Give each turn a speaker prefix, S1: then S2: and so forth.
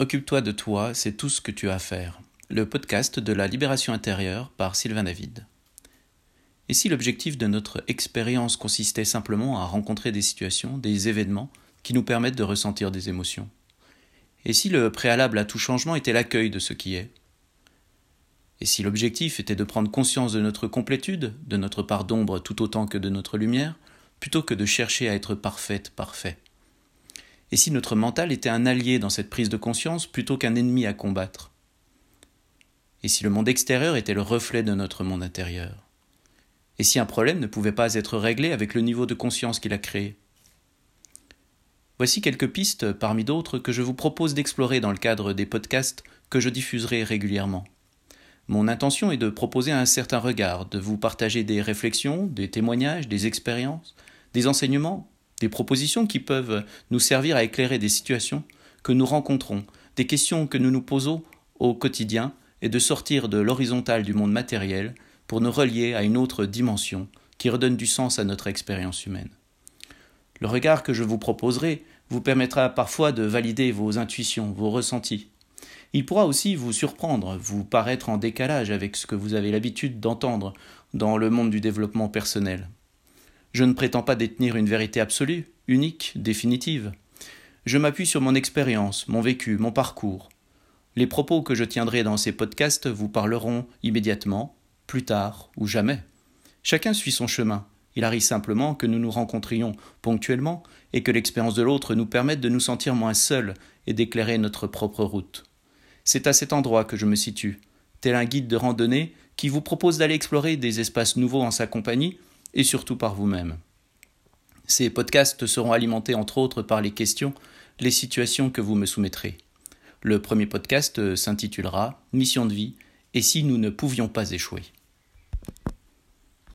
S1: Occupe-toi de toi, c'est tout ce que tu as à faire. Le podcast de la libération intérieure par Sylvain David. Et si l'objectif de notre expérience consistait simplement à rencontrer des situations, des événements qui nous permettent de ressentir des émotions? Et si le préalable à tout changement était l'accueil de ce qui est? Et si l'objectif était de prendre conscience de notre complétude, de notre part d'ombre tout autant que de notre lumière, plutôt que de chercher à être parfaite, parfait? Et si notre mental était un allié dans cette prise de conscience plutôt qu'un ennemi à combattre? Et si le monde extérieur était le reflet de notre monde intérieur? Et si un problème ne pouvait pas être réglé avec le niveau de conscience qu'il a créé? Voici quelques pistes parmi d'autres que je vous propose d'explorer dans le cadre des podcasts que je diffuserai régulièrement. Mon intention est de proposer un certain regard, de vous partager des réflexions, des témoignages, des expériences, des enseignements des propositions qui peuvent nous servir à éclairer des situations que nous rencontrons, des questions que nous nous posons au quotidien et de sortir de l'horizontale du monde matériel pour nous relier à une autre dimension qui redonne du sens à notre expérience humaine. Le regard que je vous proposerai vous permettra parfois de valider vos intuitions, vos ressentis. Il pourra aussi vous surprendre, vous paraître en décalage avec ce que vous avez l'habitude d'entendre dans le monde du développement personnel. Je ne prétends pas détenir une vérité absolue, unique, définitive. Je m'appuie sur mon expérience, mon vécu, mon parcours. Les propos que je tiendrai dans ces podcasts vous parleront immédiatement, plus tard ou jamais. Chacun suit son chemin. Il arrive simplement que nous nous rencontrions ponctuellement et que l'expérience de l'autre nous permette de nous sentir moins seuls et d'éclairer notre propre route. C'est à cet endroit que je me situe, tel un guide de randonnée qui vous propose d'aller explorer des espaces nouveaux en sa compagnie et surtout par vous-même. Ces podcasts seront alimentés entre autres par les questions, les situations que vous me soumettrez. Le premier podcast s'intitulera Mission de vie et si nous ne pouvions pas échouer?